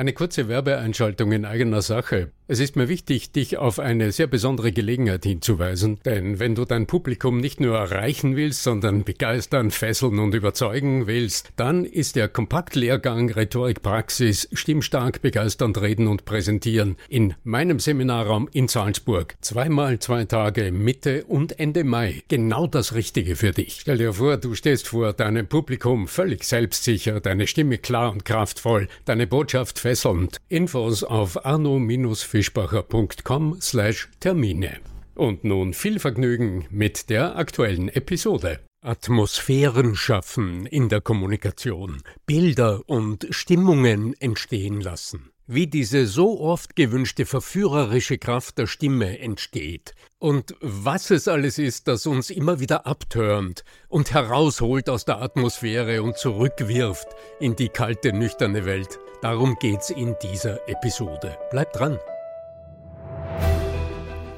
Eine kurze Werbeeinschaltung in eigener Sache. Es ist mir wichtig, dich auf eine sehr besondere Gelegenheit hinzuweisen, denn wenn du dein Publikum nicht nur erreichen willst, sondern begeistern, fesseln und überzeugen willst, dann ist der Kompaktlehrgang Rhetorik Praxis Stimmstark begeisternd reden und präsentieren in meinem Seminarraum in Salzburg. Zweimal zwei Tage Mitte und Ende Mai. Genau das Richtige für dich. Stell dir vor, du stehst vor deinem Publikum völlig selbstsicher, deine Stimme klar und kraftvoll, deine Botschaft fesselnd. Infos auf arno-für fischbacher.com slash Termine. Und nun viel Vergnügen mit der aktuellen Episode. Atmosphären schaffen in der Kommunikation, Bilder und Stimmungen entstehen lassen. Wie diese so oft gewünschte verführerische Kraft der Stimme entsteht und was es alles ist, das uns immer wieder abtörnt und herausholt aus der Atmosphäre und zurückwirft in die kalte, nüchterne Welt. Darum geht's in dieser Episode. Bleibt dran!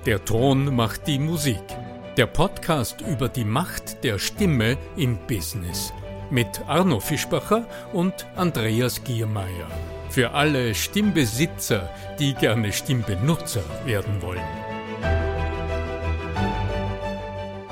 Der Ton macht die Musik. Der Podcast über die Macht der Stimme im Business. Mit Arno Fischbacher und Andreas Giermeier. Für alle Stimmbesitzer, die gerne Stimmbenutzer werden wollen.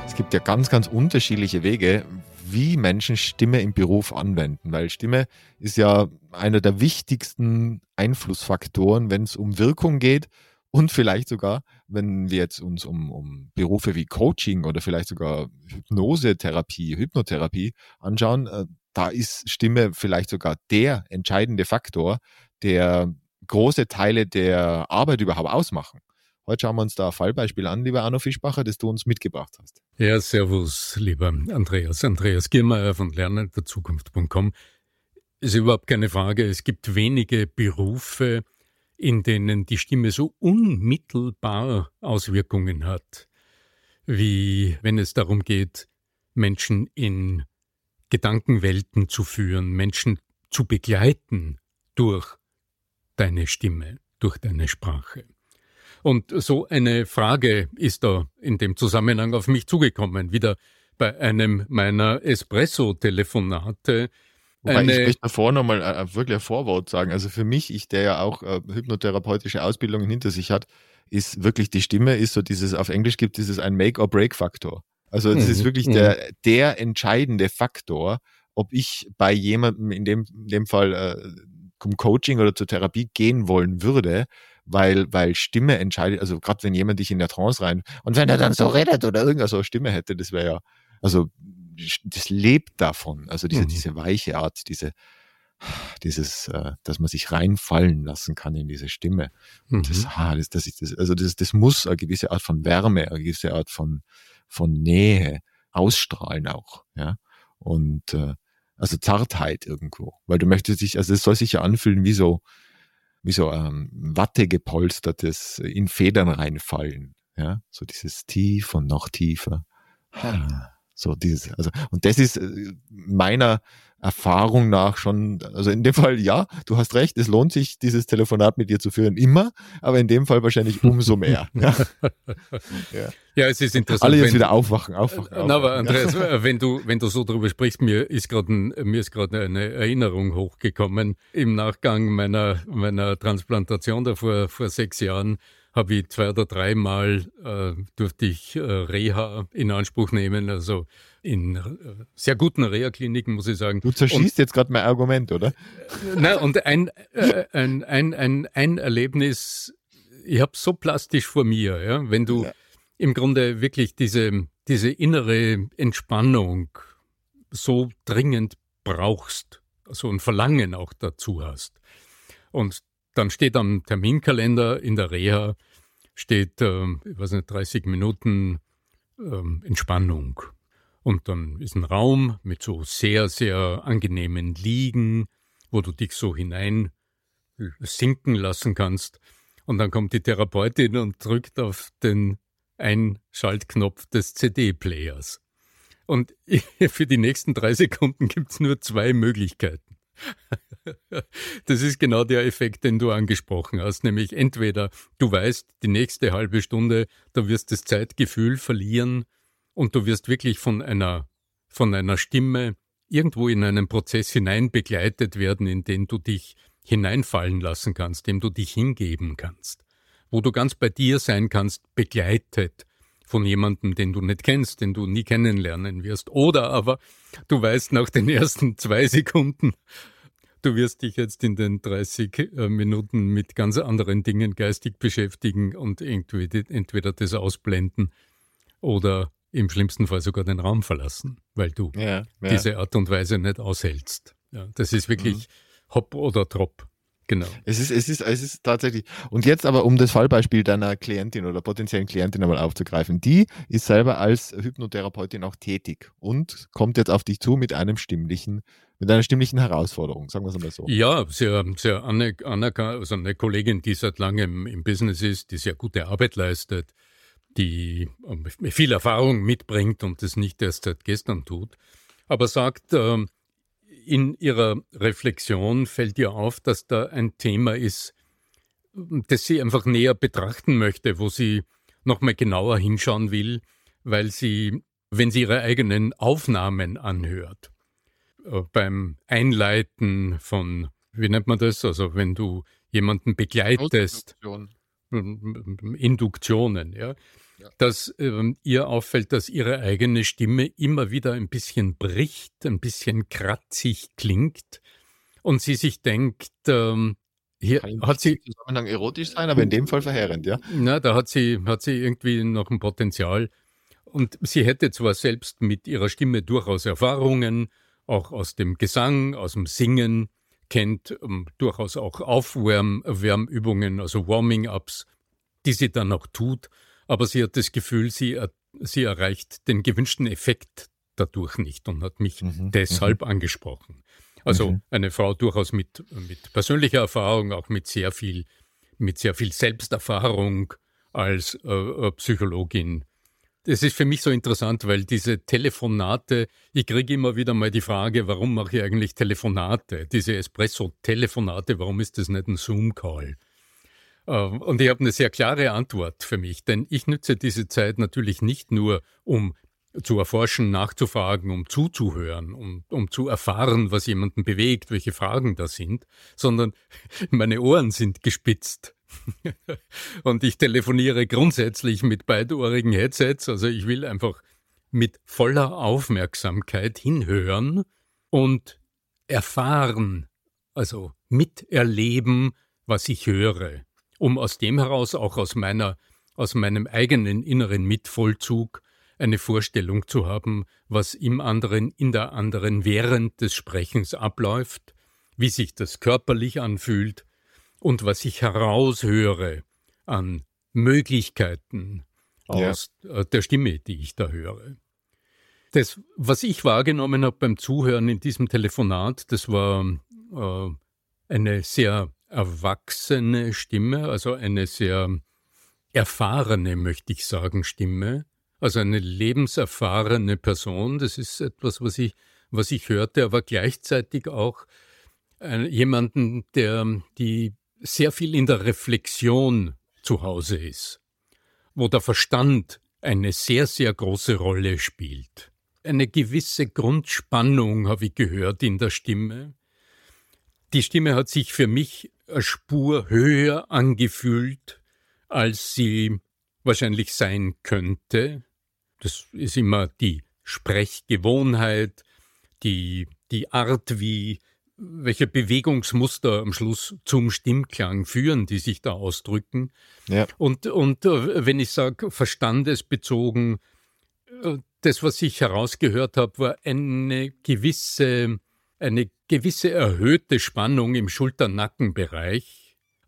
Es gibt ja ganz, ganz unterschiedliche Wege, wie Menschen Stimme im Beruf anwenden, weil Stimme ist ja einer der wichtigsten Einflussfaktoren, wenn es um Wirkung geht und vielleicht sogar, wenn wir jetzt uns um, um Berufe wie Coaching oder vielleicht sogar Hypnosetherapie, Hypnotherapie anschauen, äh, da ist Stimme vielleicht sogar der entscheidende Faktor, der große Teile der Arbeit überhaupt ausmachen. Heute schauen wir uns da ein Fallbeispiel an, lieber Arno Fischbacher, das du uns mitgebracht hast. Ja, servus, lieber Andreas. Andreas Giermeier von lernenderzukunft.com. Ist überhaupt keine Frage. Es gibt wenige Berufe, in denen die Stimme so unmittelbar Auswirkungen hat, wie wenn es darum geht, Menschen in Gedankenwelten zu führen, Menschen zu begleiten durch deine Stimme, durch deine Sprache. Und so eine Frage ist da in dem Zusammenhang auf mich zugekommen, wieder bei einem meiner Espresso-Telefonate, Wobei eine, ich möchte davor nochmal äh, äh, wirklich ein Vorwort sagen. Also für mich, ich, der ja auch äh, hypnotherapeutische Ausbildungen hinter sich hat, ist wirklich die Stimme, ist so dieses, auf Englisch gibt es ein Make-or-Break-Faktor. Also das mhm. ist wirklich mhm. der, der entscheidende Faktor, ob ich bei jemandem in dem, in dem Fall äh, zum Coaching oder zur Therapie gehen wollen würde, weil, weil Stimme entscheidet, also gerade wenn jemand dich in der Trance rein und wenn er dann so redet oder irgendeine so Stimme hätte, das wäre ja, also das lebt davon. Also diese, mhm. diese weiche Art, diese, dieses, äh, dass man sich reinfallen lassen kann in diese Stimme. Mhm. Das, ah, das, das, das, also das, das muss eine gewisse Art von Wärme, eine gewisse Art von, von Nähe ausstrahlen auch, ja. Und äh, also Zartheit irgendwo. Weil du möchtest dich, also es soll sich ja anfühlen wie so, wie so ähm, Watte gepolstertes in Federn reinfallen. Ja, so dieses tief und noch tiefer. Ah. So dieses, also, und das ist äh, meiner Erfahrung nach schon, also in dem Fall ja, du hast recht, es lohnt sich, dieses Telefonat mit dir zu führen, immer, aber in dem Fall wahrscheinlich umso mehr. ja. ja. ja, es ist interessant. Alle jetzt wieder aufwachen, aufwachen. aufwachen. Na, aber Andreas, wenn du, wenn du so drüber sprichst, mir ist gerade mir ist gerade eine Erinnerung hochgekommen im Nachgang meiner, meiner Transplantation da vor, vor sechs Jahren habe ich zwei oder dreimal äh, durfte ich äh, Reha in Anspruch nehmen, also in äh, sehr guten Reha-Kliniken, muss ich sagen. Du zerschießt und, jetzt gerade mein Argument, oder? Nein, und ein, äh, ein, ein, ein, ein Erlebnis, ich habe so plastisch vor mir, ja, wenn du ja. im Grunde wirklich diese, diese innere Entspannung so dringend brauchst, so ein Verlangen auch dazu hast. Und dann steht am Terminkalender in der Reha, steht, äh, ich weiß nicht, 30 Minuten äh, Entspannung. Und dann ist ein Raum mit so sehr, sehr angenehmen Liegen, wo du dich so hinein sinken lassen kannst. Und dann kommt die Therapeutin und drückt auf den Einschaltknopf des CD-Players. Und für die nächsten drei Sekunden gibt's nur zwei Möglichkeiten. Das ist genau der Effekt, den du angesprochen hast, nämlich entweder du weißt, die nächste halbe Stunde, da wirst das Zeitgefühl verlieren und du wirst wirklich von einer, von einer Stimme irgendwo in einen Prozess hinein begleitet werden, in den du dich hineinfallen lassen kannst, dem du dich hingeben kannst, wo du ganz bei dir sein kannst, begleitet von jemandem, den du nicht kennst, den du nie kennenlernen wirst. Oder aber du weißt nach den ersten zwei Sekunden, du wirst dich jetzt in den 30 äh, Minuten mit ganz anderen Dingen geistig beschäftigen und irgendwie entweder das ausblenden oder im schlimmsten Fall sogar den Raum verlassen, weil du ja, ja. diese Art und Weise nicht aushältst. Ja, das ist wirklich mhm. Hopp oder Trop. Genau. Es ist, es ist, es ist tatsächlich. Und jetzt aber, um das Fallbeispiel deiner Klientin oder potenziellen Klientin einmal aufzugreifen. Die ist selber als Hypnotherapeutin auch tätig und kommt jetzt auf dich zu mit einem stimmlichen, mit einer stimmlichen Herausforderung, sagen wir es mal so. Ja, sehr, sehr anerkannt, also eine Kollegin, die seit langem im Business ist, die sehr gute Arbeit leistet, die ähm, viel Erfahrung mitbringt und das nicht erst seit gestern tut, aber sagt, ähm, in ihrer Reflexion fällt ihr auf, dass da ein Thema ist, das sie einfach näher betrachten möchte, wo sie nochmal genauer hinschauen will, weil sie, wenn sie ihre eigenen Aufnahmen anhört, beim Einleiten von, wie nennt man das, also wenn du jemanden begleitest, Induktionen, ja, dass ähm, ihr auffällt, dass ihre eigene Stimme immer wieder ein bisschen bricht, ein bisschen kratzig klingt und sie sich denkt, ähm, hier Kann hat sie Zusammenhang erotisch sein, aber in dem Fall verheerend, ja. Na, da hat sie hat sie irgendwie noch ein Potenzial. Und sie hätte zwar selbst mit ihrer Stimme durchaus Erfahrungen, auch aus dem Gesang, aus dem Singen, kennt um, durchaus auch Aufwärmübungen, also Warming-ups, die sie dann auch tut aber sie hat das Gefühl, sie, sie erreicht den gewünschten Effekt dadurch nicht und hat mich mhm, deshalb mhm. angesprochen. Also mhm. eine Frau durchaus mit, mit persönlicher Erfahrung, auch mit sehr viel, mit sehr viel Selbsterfahrung als äh, äh Psychologin. Das ist für mich so interessant, weil diese Telefonate, ich kriege immer wieder mal die Frage, warum mache ich eigentlich Telefonate? Diese Espresso-Telefonate, warum ist das nicht ein Zoom-Call? Ähm, und ich habe eine sehr klare Antwort für mich, denn ich nütze diese Zeit natürlich nicht nur, um zu erforschen, nachzufragen, um zuzuhören, um, um zu erfahren, was jemanden bewegt, welche Fragen da sind, sondern meine Ohren sind gespitzt. und ich telefoniere grundsätzlich mit beidohrigen Headsets, also ich will einfach mit voller Aufmerksamkeit hinhören und erfahren, also miterleben, was ich höre um aus dem heraus auch aus meiner, aus meinem eigenen inneren Mitvollzug eine Vorstellung zu haben, was im anderen, in der anderen während des Sprechens abläuft, wie sich das körperlich anfühlt und was ich heraushöre an Möglichkeiten aus ja. Äh, der Stimme, die ich da höre. Das, was ich wahrgenommen habe beim Zuhören in diesem Telefonat, das war äh, eine sehr erwachsene Stimme, also eine sehr erfahrene, möchte ich sagen, Stimme, also eine lebenserfahrene Person. Das ist etwas, was ich, was ich hörte, aber gleichzeitig auch äh, jemanden, der die sehr viel in der Reflexion zu Hause ist, wo der Verstand eine sehr, sehr große Rolle spielt. Eine gewisse Grundspannung habe ich gehört in der Stimme. Die Stimme hat sich für mich eine Spur höher angefühlt, als sie wahrscheinlich sein könnte. Das ist immer die Sprechgewohnheit, die, die Art, wie welche Bewegungsmuster am Schluss zum Stimmklang führen, die sich da ausdrücken. Ja. Und, und äh, wenn ich sage verstandesbezogen, äh, das, was ich herausgehört habe, war eine gewisse eine gewisse erhöhte Spannung im Schulter-Nackenbereich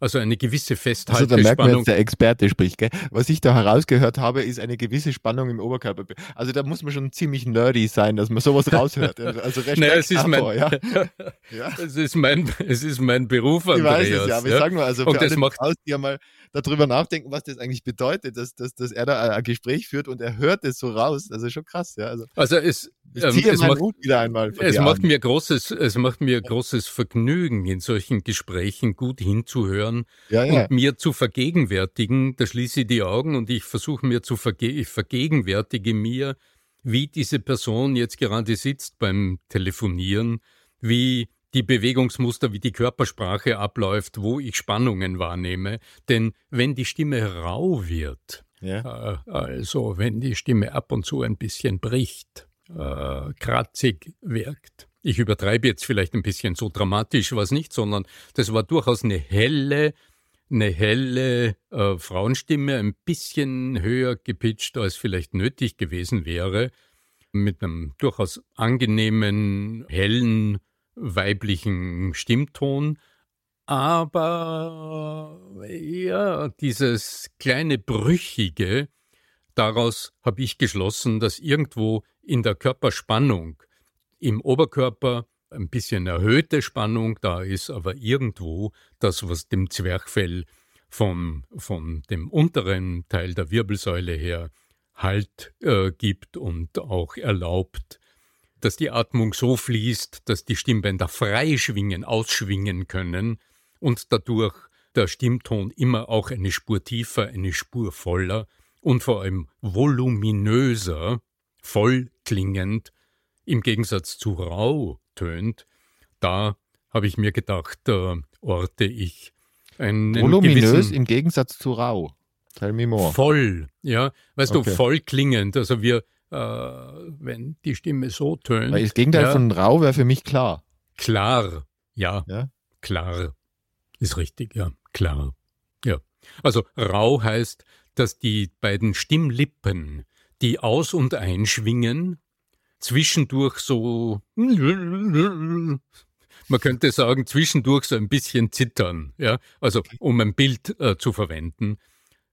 also eine gewisse Festhaltespannung. Also da merkt man jetzt, der Experte spricht. Gell? Was ich da herausgehört habe, ist eine gewisse Spannung im Oberkörper. Also da muss man schon ziemlich nerdy sein, dass man sowas raushört. Also Respekt naja, es ist mein, ja. ja. Es, ist mein, es ist mein Beruf, Andreas. Ich weiß es, ja, aber ich sage nur, also für alle macht aus, die ja mal darüber nachdenken, was das eigentlich bedeutet, dass, dass, dass er da ein Gespräch führt und er hört es so raus. Also schon krass, ja. Also, also es, ich ähm, es macht, wieder einmal es macht mir großes, es macht mir großes Vergnügen, in solchen Gesprächen gut hinzuhören ja, ja. und mir zu vergegenwärtigen. Da schließe ich die Augen und ich versuche mir zu verge ich vergegenwärtige mir, wie diese Person jetzt gerade sitzt beim Telefonieren, wie die Bewegungsmuster, wie die Körpersprache abläuft, wo ich Spannungen wahrnehme. Denn wenn die Stimme rau wird, ja. äh, also wenn die Stimme ab und zu ein bisschen bricht, äh, kratzig wirkt, ich übertreibe jetzt vielleicht ein bisschen so dramatisch was nicht, sondern das war durchaus eine helle, eine helle äh, Frauenstimme, ein bisschen höher gepitcht, als vielleicht nötig gewesen wäre, mit einem durchaus angenehmen, hellen, weiblichen Stimmton. Aber ja, dieses kleine Brüchige, daraus habe ich geschlossen, dass irgendwo in der Körperspannung, im Oberkörper ein bisschen erhöhte Spannung da ist, aber irgendwo das, was dem Zwerchfell vom, von dem unteren Teil der Wirbelsäule her Halt äh, gibt und auch erlaubt, dass die Atmung so fließt, dass die Stimmbänder frei schwingen, ausschwingen können und dadurch der Stimmton immer auch eine Spur tiefer, eine Spur voller und vor allem voluminöser, voll klingend, im Gegensatz zu rau tönt, da habe ich mir gedacht, da orte ich einen Voluminös im Gegensatz zu rau. Tell me more. Voll, ja. Weißt okay. du, voll klingend. Also wir, äh, wenn die Stimme so tönt. Weil das Gegenteil ja, von rau wäre für mich klar. Klar, ja, ja. Klar. Ist richtig, ja. Klar. Ja. Also rau heißt, dass die beiden Stimmlippen, die aus- und einschwingen, zwischendurch so, man könnte sagen, zwischendurch so ein bisschen zittern, ja, also um ein Bild äh, zu verwenden.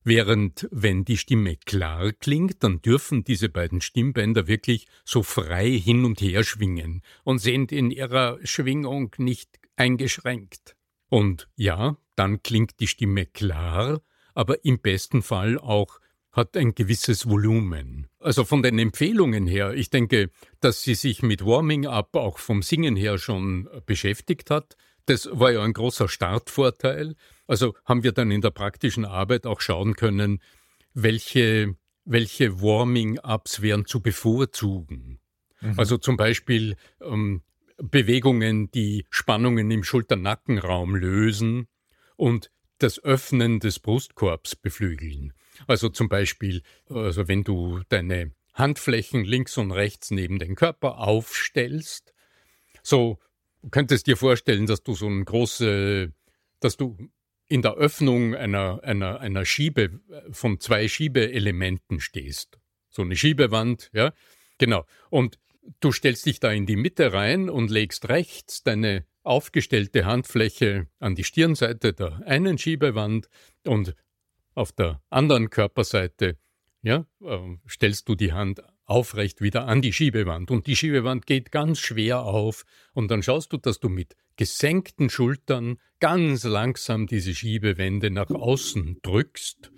Während wenn die Stimme klar klingt, dann dürfen diese beiden Stimmbänder wirklich so frei hin und her schwingen und sind in ihrer Schwingung nicht eingeschränkt. Und ja, dann klingt die Stimme klar, aber im besten Fall auch hat ein gewisses Volumen. Also von den Empfehlungen her, ich denke, dass sie sich mit Warming Up auch vom Singen her schon beschäftigt hat. Das war ja ein großer Startvorteil. Also haben wir dann in der praktischen Arbeit auch schauen können, welche, welche Warming-Ups wären zu bevorzugen. Mhm. Also zum Beispiel ähm, Bewegungen, die Spannungen im Schulternackenraum lösen und das Öffnen des Brustkorbs beflügeln. Also zum Beispiel, also wenn du deine Handflächen links und rechts neben den Körper aufstellst, so könntest dir vorstellen, dass du so ein große, dass du in der Öffnung einer, einer, einer Schiebe von zwei Schiebeelementen stehst. So eine Schiebewand, ja, genau. Und du stellst dich da in die Mitte rein und legst rechts deine aufgestellte Handfläche an die Stirnseite der einen Schiebewand und auf der anderen Körperseite ja, äh, stellst du die Hand aufrecht wieder an die Schiebewand. Und die Schiebewand geht ganz schwer auf und dann schaust du, dass du mit gesenkten Schultern ganz langsam diese Schiebewände nach außen drückst,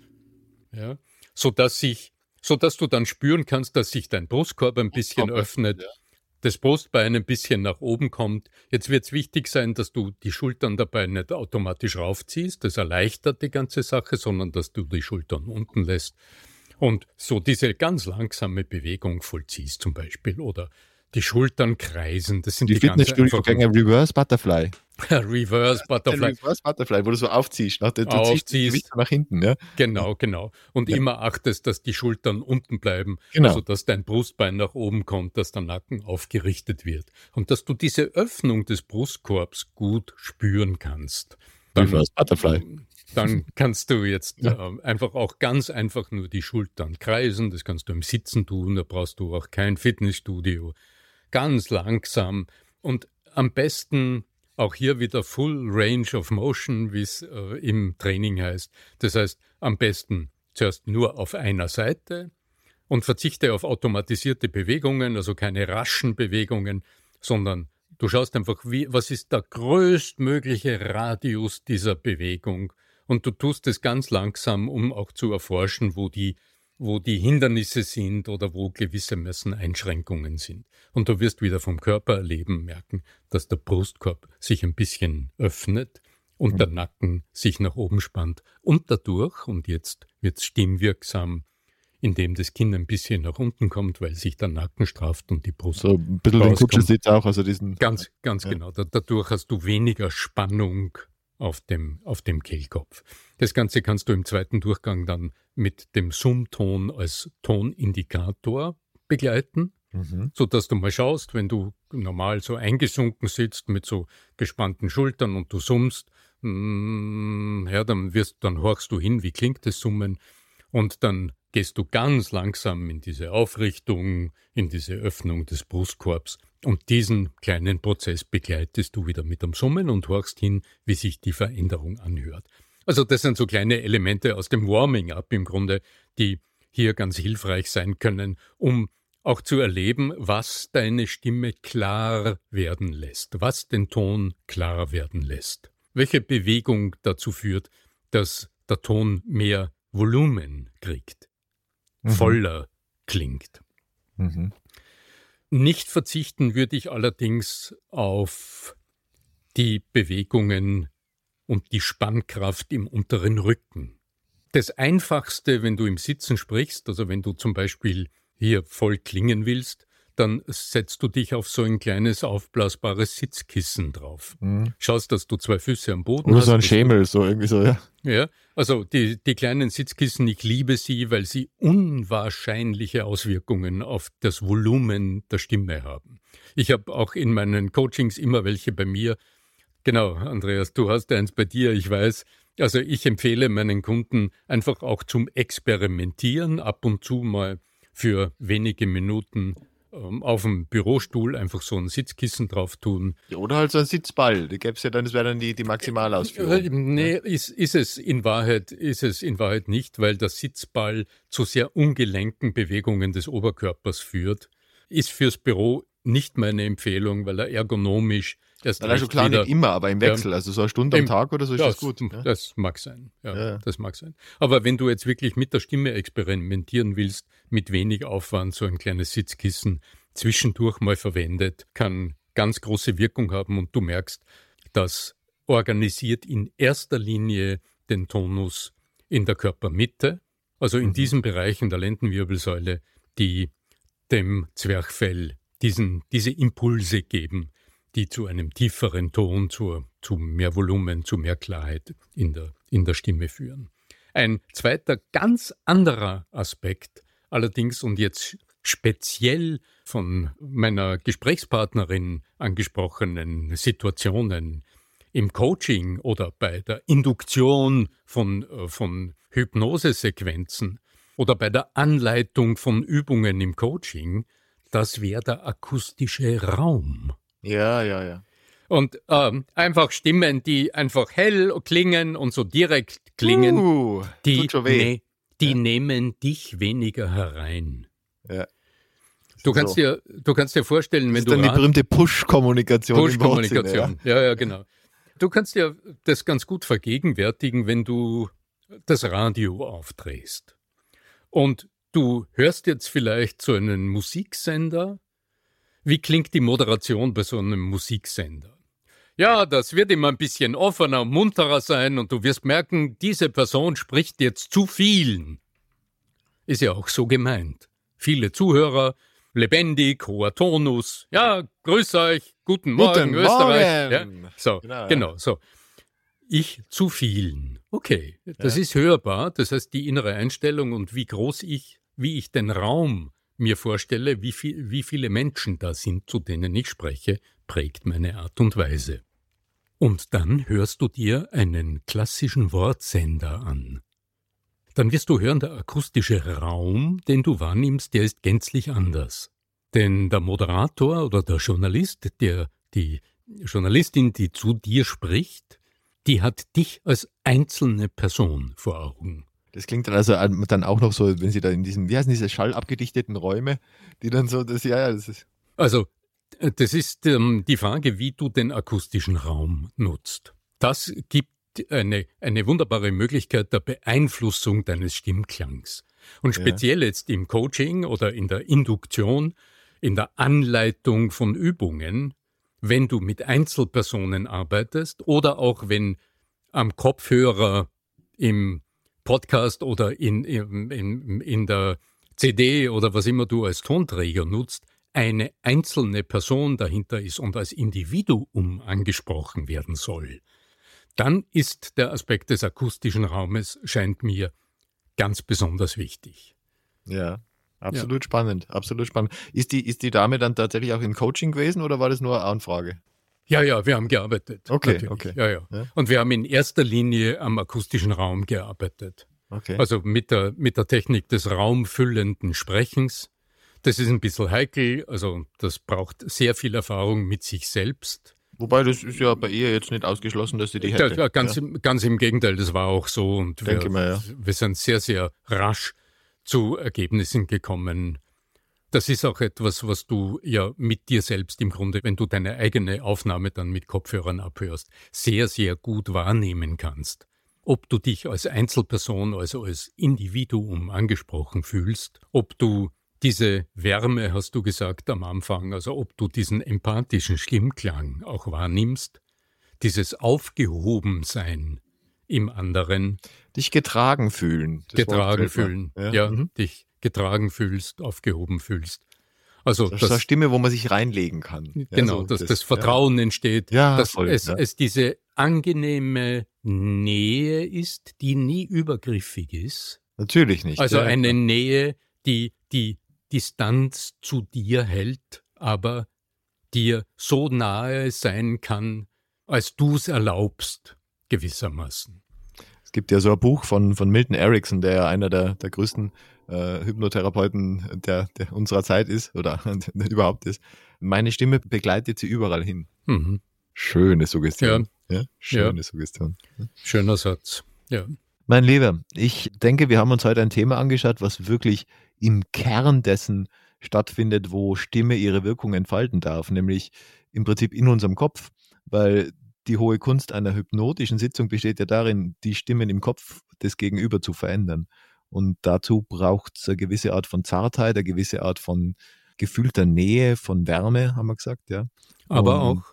ja, sodass sich, sodass du dann spüren kannst, dass sich dein Brustkorb ein bisschen öffnet. Ja das Brustbein ein bisschen nach oben kommt. Jetzt wird es wichtig sein, dass du die Schultern dabei nicht automatisch raufziehst. Das erleichtert die ganze Sache, sondern dass du die Schultern unten lässt und so diese ganz langsame Bewegung vollziehst zum Beispiel oder die Schultern kreisen. Das sind die, die Fitnessstudio-Gänge Reverse Butterfly. Reverse Butterfly. Reverse Butterfly, wo du so aufziehst. Ne? Du, aufziehst. nach hinten. Ja? Genau, genau. Und ja. immer achtest, dass die Schultern unten bleiben. Genau. Also, dass dein Brustbein nach oben kommt, dass der Nacken aufgerichtet wird. Und dass du diese Öffnung des Brustkorbs gut spüren kannst. Dann, Reverse Butterfly. Dann kannst du jetzt ja. äh, einfach auch ganz einfach nur die Schultern kreisen. Das kannst du im Sitzen tun. Da brauchst du auch kein Fitnessstudio ganz langsam und am besten auch hier wieder Full Range of Motion, wie es äh, im Training heißt. Das heißt, am besten zuerst nur auf einer Seite und verzichte auf automatisierte Bewegungen, also keine raschen Bewegungen, sondern du schaust einfach, wie, was ist der größtmögliche Radius dieser Bewegung und du tust es ganz langsam, um auch zu erforschen, wo die wo die Hindernisse sind oder wo gewissermaßen Einschränkungen sind. Und du wirst wieder vom Körpererleben merken, dass der Brustkorb sich ein bisschen öffnet und der Nacken sich nach oben spannt. Und dadurch, und jetzt wird es stimmwirksam, indem das Kinn ein bisschen nach unten kommt, weil sich der Nacken strafft und die Brust. So ein bisschen den Kutschensitz auch, also diesen. Ganz, ganz ja. genau. Da, dadurch hast du weniger Spannung auf dem, auf dem Kehlkopf. Das Ganze kannst du im zweiten Durchgang dann mit dem Summton als Tonindikator begleiten, mhm. so dass du mal schaust, wenn du normal so eingesunken sitzt mit so gespannten Schultern und du summst, mm, ja, dann wirst, dann horchst du hin, wie klingt das Summen und dann gehst du ganz langsam in diese Aufrichtung, in diese Öffnung des Brustkorbs und diesen kleinen Prozess begleitest du wieder mit dem Summen und horchst hin, wie sich die Veränderung anhört. Also das sind so kleine Elemente aus dem Warming-up im Grunde, die hier ganz hilfreich sein können, um auch zu erleben, was deine Stimme klar werden lässt, was den Ton klar werden lässt, welche Bewegung dazu führt, dass der Ton mehr Volumen kriegt, mhm. voller klingt. Mhm. Nicht verzichten würde ich allerdings auf die Bewegungen und die Spannkraft im unteren Rücken. Das Einfachste, wenn du im Sitzen sprichst, also wenn du zum Beispiel hier voll klingen willst, dann setzt du dich auf so ein kleines aufblasbares Sitzkissen drauf. Mhm. Schaust, dass du zwei Füße am Boden Oder hast. Oder so ein Schemel, so irgendwie so, ja. Ja, also die, die kleinen Sitzkissen, ich liebe sie, weil sie unwahrscheinliche Auswirkungen auf das Volumen der Stimme haben. Ich habe auch in meinen Coachings immer welche bei mir, Genau, Andreas, du hast eins bei dir, ich weiß. Also ich empfehle meinen Kunden einfach auch zum Experimentieren, ab und zu mal für wenige Minuten ähm, auf dem Bürostuhl einfach so ein Sitzkissen drauf tun. Ja, oder halt so ein Sitzball, die gäbe es ja dann, das wäre dann die, die Maximalausführung. Äh, nee, ist, ist es in Wahrheit, ist es in Wahrheit nicht, weil der Sitzball zu sehr ungelenken Bewegungen des Oberkörpers führt. Ist fürs Büro nicht meine Empfehlung, weil er ergonomisch Erst also klar nicht immer, aber im Wechsel, ja, also so eine Stunde am Tag oder so ist das, das gut. Ja? Das mag sein, ja, ja, das mag sein. Aber wenn du jetzt wirklich mit der Stimme experimentieren willst, mit wenig Aufwand, so ein kleines Sitzkissen zwischendurch mal verwendet, kann ganz große Wirkung haben und du merkst, das organisiert in erster Linie den Tonus in der Körpermitte, also in mhm. diesen Bereichen der Lendenwirbelsäule, die dem Zwerchfell diesen, diese Impulse geben, die zu einem tieferen Ton, zu, zu mehr Volumen, zu mehr Klarheit in der, in der Stimme führen. Ein zweiter ganz anderer Aspekt allerdings und jetzt speziell von meiner Gesprächspartnerin angesprochenen Situationen im Coaching oder bei der Induktion von, äh, von Hypnosesequenzen oder bei der Anleitung von Übungen im Coaching, das wäre der akustische Raum. Ja, ja, ja. Und ähm, einfach Stimmen, die einfach hell klingen und so direkt klingen, uh, die, ne, die ja. nehmen dich weniger herein. Ja. Du kannst, so. dir, du kannst dir vorstellen, wenn das ist du. Dann die berühmte Push-Kommunikation. Push-Kommunikation, ja. ja, ja, genau. Du kannst dir das ganz gut vergegenwärtigen, wenn du das Radio aufdrehst. Und du hörst jetzt vielleicht so einen Musiksender wie klingt die Moderation bei so einem Musiksender? Ja, das wird immer ein bisschen offener munterer sein und du wirst merken, diese Person spricht jetzt zu vielen. Ist ja auch so gemeint. Viele Zuhörer, lebendig, hoher Tonus. Ja, grüß euch, guten Morgen, guten Österreich. Morgen. Ja, so, genau, genau so. Ich zu vielen. Okay, das ja. ist hörbar. Das heißt, die innere Einstellung und wie groß ich, wie ich den Raum mir vorstelle, wie, viel, wie viele Menschen da sind, zu denen ich spreche, prägt meine Art und Weise. Und dann hörst du dir einen klassischen Wortsender an. Dann wirst du hören, der akustische Raum, den du wahrnimmst, der ist gänzlich anders. Denn der Moderator oder der Journalist, der die Journalistin, die zu dir spricht, die hat dich als einzelne Person vor Augen. Das klingt dann also dann auch noch so, wenn sie da in diesem, wie heißen diese schallabgedichteten Räume, die dann so, das, ja, ja, das ist. Also, äh, das ist ähm, die Frage, wie du den akustischen Raum nutzt. Das gibt eine, eine wunderbare Möglichkeit der Beeinflussung deines Stimmklangs. Und speziell ja. jetzt im Coaching oder in der Induktion, in der Anleitung von Übungen, wenn du mit Einzelpersonen arbeitest oder auch wenn am Kopfhörer im Podcast oder in, in, in, in der CD oder was immer du als Tonträger nutzt, eine einzelne Person dahinter ist und als Individuum angesprochen werden soll, dann ist der Aspekt des akustischen Raumes, scheint mir, ganz besonders wichtig. Ja, absolut ja. spannend, absolut spannend. Ist die, ist die Dame dann tatsächlich auch im Coaching gewesen oder war das nur eine Anfrage? Ja, ja, wir haben gearbeitet. Okay, natürlich. okay. Ja, ja, ja. Und wir haben in erster Linie am akustischen Raum gearbeitet. Okay. Also mit der, mit der Technik des raumfüllenden Sprechens. Das ist ein bisschen heikel, also das braucht sehr viel Erfahrung mit sich selbst. Wobei, das ist ja bei ihr jetzt nicht ausgeschlossen, dass sie die hätte. Ja, ganz, ja. Im, ganz im Gegenteil, das war auch so. Und Denke wir, mal, ja. wir sind sehr, sehr rasch zu Ergebnissen gekommen. Das ist auch etwas, was du ja mit dir selbst im Grunde, wenn du deine eigene Aufnahme dann mit Kopfhörern abhörst, sehr, sehr gut wahrnehmen kannst. Ob du dich als Einzelperson, also als Individuum angesprochen fühlst, ob du diese Wärme, hast du gesagt am Anfang, also ob du diesen empathischen Stimmklang auch wahrnimmst, dieses Aufgehobensein im anderen. Dich getragen fühlen. getragen fühlen, ja, ja mhm. dich getragen fühlst, aufgehoben fühlst. Also das, das ist eine Stimme, wo man sich reinlegen kann. Genau, ja, so dass das, das Vertrauen ja. entsteht, ja, dass voll, es, es diese angenehme Nähe ist, die nie übergriffig ist. Natürlich nicht. Also eine Nähe, die die Distanz zu dir hält, aber dir so nahe sein kann, als du es erlaubst, gewissermaßen. Es gibt ja so ein Buch von, von Milton Erickson, der ja einer der, der größten äh, Hypnotherapeuten der, der unserer Zeit ist oder überhaupt ist. Meine Stimme begleitet sie überall hin. Mhm. Schöne Suggestion. Ja. ja? Schöne ja. Suggestion. Schöner Satz. Ja. Mein Lieber, ich denke, wir haben uns heute ein Thema angeschaut, was wirklich im Kern dessen stattfindet, wo Stimme ihre Wirkung entfalten darf, nämlich im Prinzip in unserem Kopf, weil die hohe Kunst einer hypnotischen Sitzung besteht ja darin, die Stimmen im Kopf des Gegenüber zu verändern. Und dazu braucht es eine gewisse Art von Zartheit, eine gewisse Art von gefühlter Nähe, von Wärme, haben wir gesagt, ja. Aber und, auch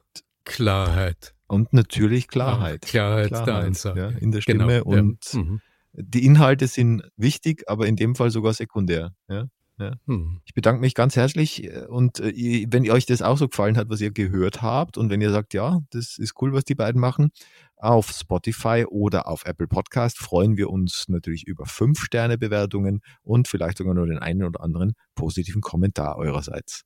Klarheit. Und natürlich Klarheit. Klarheit, Klarheit der Einsage. Ja, in der Stimme genau, und ja. mhm die Inhalte sind wichtig, aber in dem Fall sogar sekundär. Ja? Ja. Hm. Ich bedanke mich ganz herzlich äh, und äh, wenn euch das auch so gefallen hat, was ihr gehört habt und wenn ihr sagt, ja, das ist cool, was die beiden machen, auf Spotify oder auf Apple Podcast freuen wir uns natürlich über 5-Sterne-Bewertungen und vielleicht sogar nur den einen oder anderen positiven Kommentar eurerseits.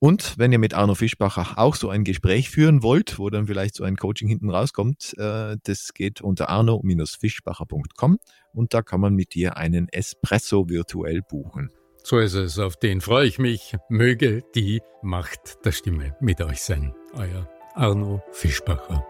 Und wenn ihr mit Arno Fischbacher auch so ein Gespräch führen wollt, wo dann vielleicht so ein Coaching hinten rauskommt, äh, das geht unter arno-fischbacher.com und da kann man mit dir einen Espresso virtuell buchen. So ist es, auf den freue ich mich. Möge die Macht der Stimme mit euch sein. Euer Arno Fischbacher.